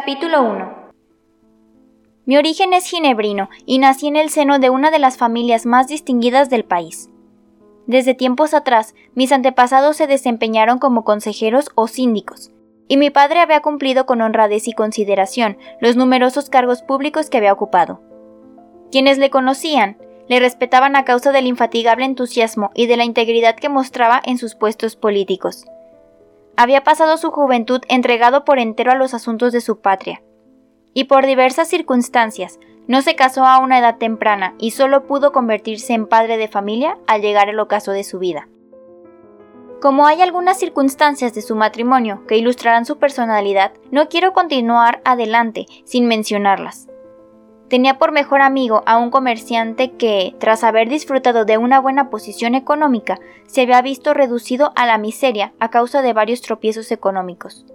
Capítulo 1 Mi origen es ginebrino y nací en el seno de una de las familias más distinguidas del país. Desde tiempos atrás, mis antepasados se desempeñaron como consejeros o síndicos, y mi padre había cumplido con honradez y consideración los numerosos cargos públicos que había ocupado. Quienes le conocían, le respetaban a causa del infatigable entusiasmo y de la integridad que mostraba en sus puestos políticos había pasado su juventud entregado por entero a los asuntos de su patria, y por diversas circunstancias no se casó a una edad temprana y solo pudo convertirse en padre de familia al llegar el ocaso de su vida. Como hay algunas circunstancias de su matrimonio que ilustrarán su personalidad, no quiero continuar adelante sin mencionarlas. Tenía por mejor amigo a un comerciante que, tras haber disfrutado de una buena posición económica, se había visto reducido a la miseria a causa de varios tropiezos económicos.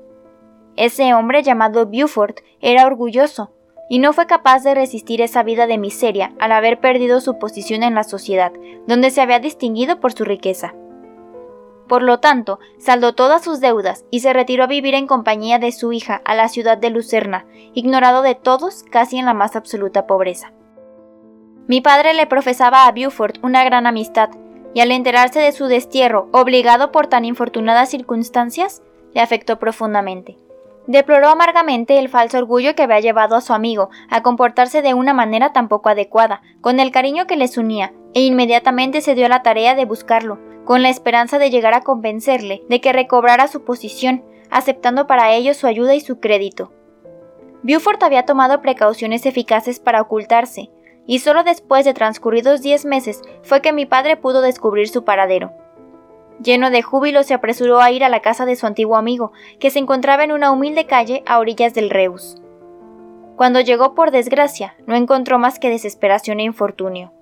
Ese hombre llamado Buford era orgulloso, y no fue capaz de resistir esa vida de miseria al haber perdido su posición en la sociedad, donde se había distinguido por su riqueza. Por lo tanto, saldó todas sus deudas y se retiró a vivir en compañía de su hija a la ciudad de Lucerna, ignorado de todos casi en la más absoluta pobreza. Mi padre le profesaba a Buford una gran amistad, y al enterarse de su destierro, obligado por tan infortunadas circunstancias, le afectó profundamente. Deploró amargamente el falso orgullo que había llevado a su amigo a comportarse de una manera tan poco adecuada, con el cariño que les unía, e inmediatamente se dio a la tarea de buscarlo, con la esperanza de llegar a convencerle de que recobrara su posición, aceptando para ello su ayuda y su crédito. Buford había tomado precauciones eficaces para ocultarse, y solo después de transcurridos diez meses fue que mi padre pudo descubrir su paradero. Lleno de júbilo se apresuró a ir a la casa de su antiguo amigo, que se encontraba en una humilde calle a orillas del Reus. Cuando llegó por desgracia, no encontró más que desesperación e infortunio.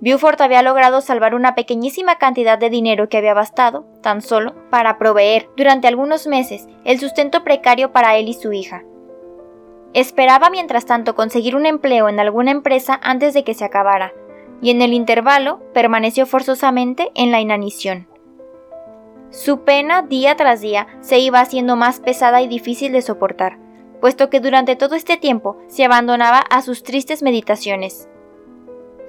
Buford había logrado salvar una pequeñísima cantidad de dinero que había bastado, tan solo, para proveer, durante algunos meses, el sustento precario para él y su hija. Esperaba mientras tanto conseguir un empleo en alguna empresa antes de que se acabara, y en el intervalo permaneció forzosamente en la inanición. Su pena día tras día se iba haciendo más pesada y difícil de soportar, puesto que durante todo este tiempo se abandonaba a sus tristes meditaciones.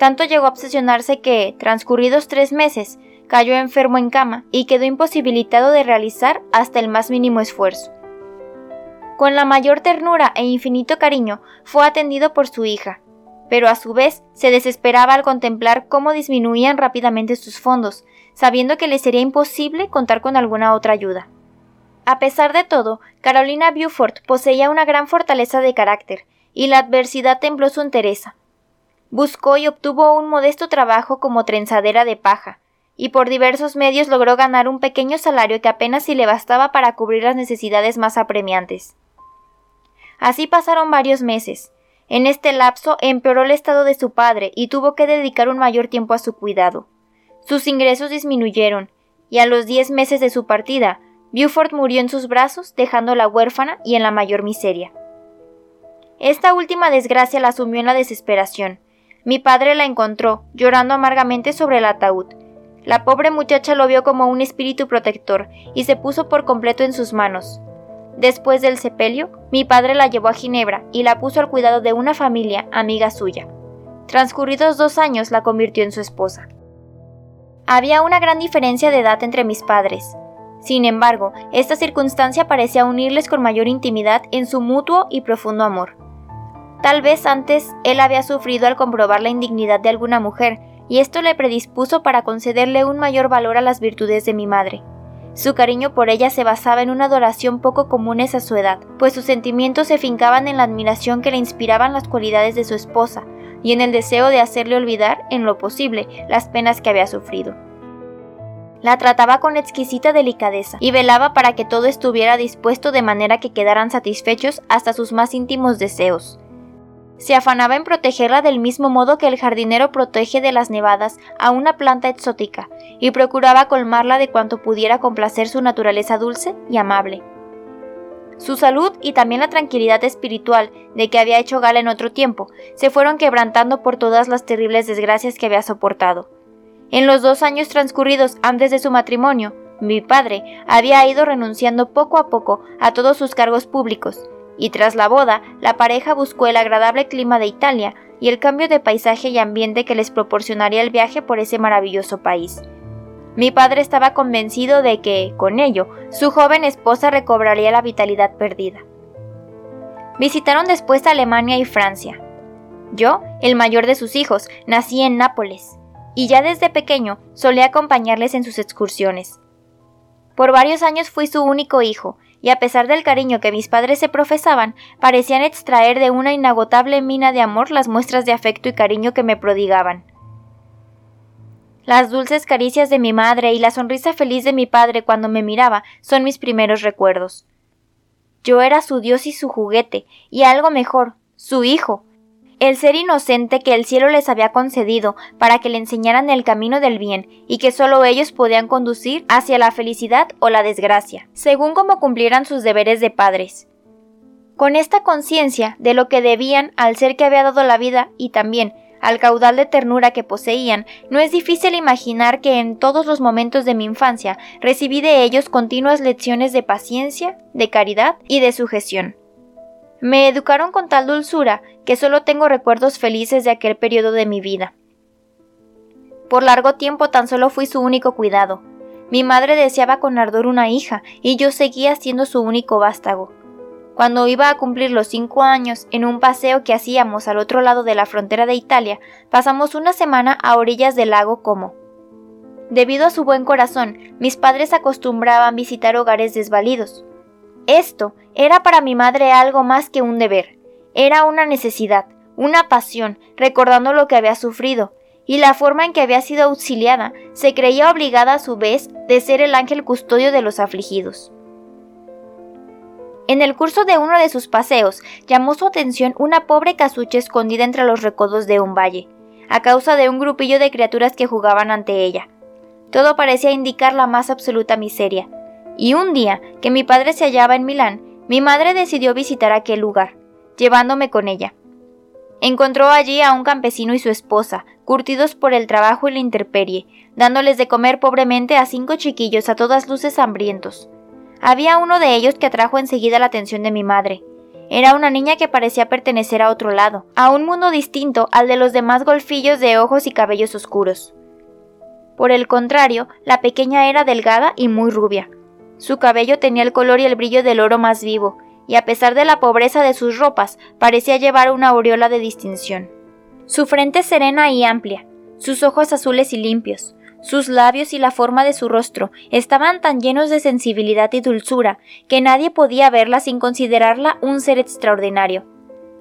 Tanto llegó a obsesionarse que, transcurridos tres meses, cayó enfermo en cama y quedó imposibilitado de realizar hasta el más mínimo esfuerzo. Con la mayor ternura e infinito cariño fue atendido por su hija, pero a su vez se desesperaba al contemplar cómo disminuían rápidamente sus fondos, sabiendo que le sería imposible contar con alguna otra ayuda. A pesar de todo, Carolina Buford poseía una gran fortaleza de carácter, y la adversidad tembló su entereza, Buscó y obtuvo un modesto trabajo como trenzadera de paja, y por diversos medios logró ganar un pequeño salario que apenas si le bastaba para cubrir las necesidades más apremiantes. Así pasaron varios meses. En este lapso empeoró el estado de su padre y tuvo que dedicar un mayor tiempo a su cuidado. Sus ingresos disminuyeron, y a los diez meses de su partida, Buford murió en sus brazos, dejándola huérfana y en la mayor miseria. Esta última desgracia la asumió en la desesperación, mi padre la encontró, llorando amargamente sobre el ataúd. La pobre muchacha lo vio como un espíritu protector y se puso por completo en sus manos. Después del sepelio, mi padre la llevó a Ginebra y la puso al cuidado de una familia amiga suya. Transcurridos dos años la convirtió en su esposa. Había una gran diferencia de edad entre mis padres. Sin embargo, esta circunstancia parecía unirles con mayor intimidad en su mutuo y profundo amor. Tal vez antes él había sufrido al comprobar la indignidad de alguna mujer, y esto le predispuso para concederle un mayor valor a las virtudes de mi madre. Su cariño por ella se basaba en una adoración poco comunes a su edad, pues sus sentimientos se fincaban en la admiración que le inspiraban las cualidades de su esposa, y en el deseo de hacerle olvidar, en lo posible, las penas que había sufrido. La trataba con exquisita delicadeza y velaba para que todo estuviera dispuesto de manera que quedaran satisfechos hasta sus más íntimos deseos. Se afanaba en protegerla del mismo modo que el jardinero protege de las nevadas a una planta exótica, y procuraba colmarla de cuanto pudiera complacer su naturaleza dulce y amable. Su salud y también la tranquilidad espiritual de que había hecho gala en otro tiempo se fueron quebrantando por todas las terribles desgracias que había soportado. En los dos años transcurridos antes de su matrimonio, mi padre había ido renunciando poco a poco a todos sus cargos públicos, y tras la boda, la pareja buscó el agradable clima de Italia y el cambio de paisaje y ambiente que les proporcionaría el viaje por ese maravilloso país. Mi padre estaba convencido de que, con ello, su joven esposa recobraría la vitalidad perdida. Visitaron después Alemania y Francia. Yo, el mayor de sus hijos, nací en Nápoles, y ya desde pequeño solía acompañarles en sus excursiones. Por varios años fui su único hijo, y a pesar del cariño que mis padres se profesaban, parecían extraer de una inagotable mina de amor las muestras de afecto y cariño que me prodigaban. Las dulces caricias de mi madre y la sonrisa feliz de mi padre cuando me miraba son mis primeros recuerdos. Yo era su Dios y su juguete, y algo mejor, su hijo, el ser inocente que el cielo les había concedido para que le enseñaran el camino del bien y que solo ellos podían conducir hacia la felicidad o la desgracia, según como cumplieran sus deberes de padres. Con esta conciencia de lo que debían al ser que había dado la vida y también al caudal de ternura que poseían, no es difícil imaginar que en todos los momentos de mi infancia recibí de ellos continuas lecciones de paciencia, de caridad y de sujeción. Me educaron con tal dulzura que solo tengo recuerdos felices de aquel periodo de mi vida. Por largo tiempo tan solo fui su único cuidado. Mi madre deseaba con ardor una hija y yo seguía siendo su único vástago. Cuando iba a cumplir los cinco años, en un paseo que hacíamos al otro lado de la frontera de Italia, pasamos una semana a orillas del lago Como. Debido a su buen corazón, mis padres acostumbraban visitar hogares desvalidos. Esto era para mi madre algo más que un deber, era una necesidad, una pasión, recordando lo que había sufrido, y la forma en que había sido auxiliada, se creía obligada a su vez de ser el ángel custodio de los afligidos. En el curso de uno de sus paseos llamó su atención una pobre casucha escondida entre los recodos de un valle, a causa de un grupillo de criaturas que jugaban ante ella. Todo parecía indicar la más absoluta miseria, y un día que mi padre se hallaba en Milán, mi madre decidió visitar aquel lugar, llevándome con ella. Encontró allí a un campesino y su esposa, curtidos por el trabajo y la intemperie, dándoles de comer pobremente a cinco chiquillos a todas luces hambrientos. Había uno de ellos que atrajo enseguida la atención de mi madre. Era una niña que parecía pertenecer a otro lado, a un mundo distinto al de los demás golfillos de ojos y cabellos oscuros. Por el contrario, la pequeña era delgada y muy rubia, su cabello tenía el color y el brillo del oro más vivo, y a pesar de la pobreza de sus ropas, parecía llevar una aureola de distinción. Su frente serena y amplia, sus ojos azules y limpios, sus labios y la forma de su rostro estaban tan llenos de sensibilidad y dulzura que nadie podía verla sin considerarla un ser extraordinario,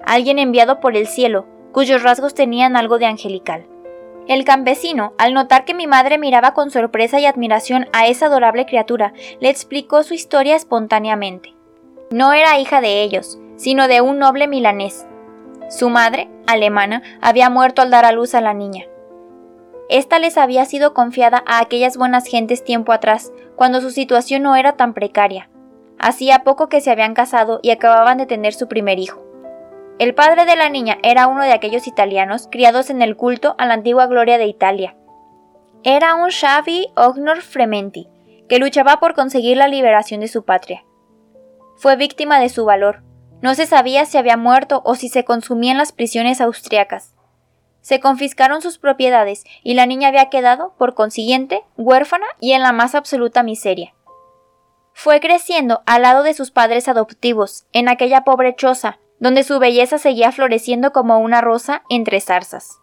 alguien enviado por el cielo, cuyos rasgos tenían algo de angelical. El campesino, al notar que mi madre miraba con sorpresa y admiración a esa adorable criatura, le explicó su historia espontáneamente. No era hija de ellos, sino de un noble milanés. Su madre, alemana, había muerto al dar a luz a la niña. Esta les había sido confiada a aquellas buenas gentes tiempo atrás, cuando su situación no era tan precaria. Hacía poco que se habían casado y acababan de tener su primer hijo. El padre de la niña era uno de aquellos italianos criados en el culto a la antigua gloria de Italia. Era un Xavi Ognor Frementi, que luchaba por conseguir la liberación de su patria. Fue víctima de su valor. No se sabía si había muerto o si se consumían las prisiones austriacas. Se confiscaron sus propiedades y la niña había quedado, por consiguiente, huérfana y en la más absoluta miseria. Fue creciendo al lado de sus padres adoptivos, en aquella pobre choza, donde su belleza seguía floreciendo como una rosa entre zarzas.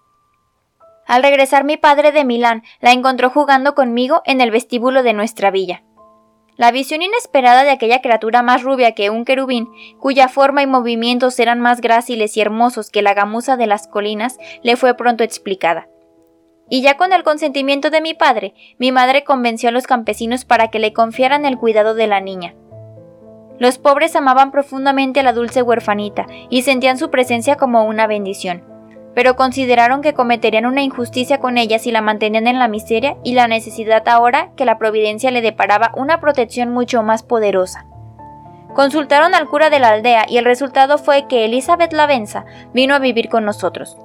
Al regresar mi padre de Milán, la encontró jugando conmigo en el vestíbulo de nuestra villa. La visión inesperada de aquella criatura más rubia que un querubín, cuya forma y movimientos eran más gráciles y hermosos que la gamuza de las colinas, le fue pronto explicada. y ya con el consentimiento de mi padre, mi madre convenció a los campesinos para que le confiaran el cuidado de la niña. Los pobres amaban profundamente a la dulce huerfanita y sentían su presencia como una bendición, pero consideraron que cometerían una injusticia con ella si la mantenían en la miseria y la necesidad ahora que la providencia le deparaba una protección mucho más poderosa. Consultaron al cura de la aldea y el resultado fue que Elizabeth Lavenza vino a vivir con nosotros.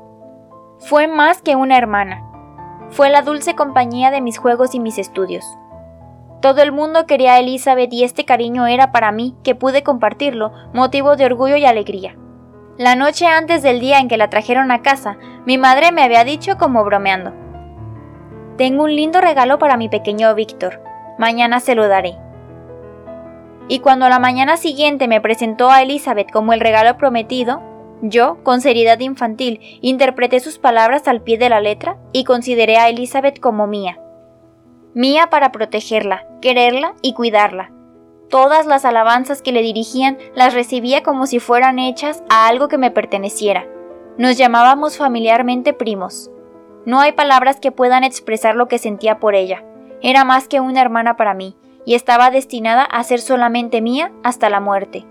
Fue más que una hermana, fue la dulce compañía de mis juegos y mis estudios. Todo el mundo quería a Elizabeth y este cariño era para mí, que pude compartirlo, motivo de orgullo y alegría. La noche antes del día en que la trajeron a casa, mi madre me había dicho como bromeando. Tengo un lindo regalo para mi pequeño Víctor. Mañana se lo daré. Y cuando la mañana siguiente me presentó a Elizabeth como el regalo prometido, yo, con seriedad infantil, interpreté sus palabras al pie de la letra y consideré a Elizabeth como mía. Mía para protegerla, quererla y cuidarla. Todas las alabanzas que le dirigían las recibía como si fueran hechas a algo que me perteneciera. Nos llamábamos familiarmente primos. No hay palabras que puedan expresar lo que sentía por ella. Era más que una hermana para mí, y estaba destinada a ser solamente mía hasta la muerte.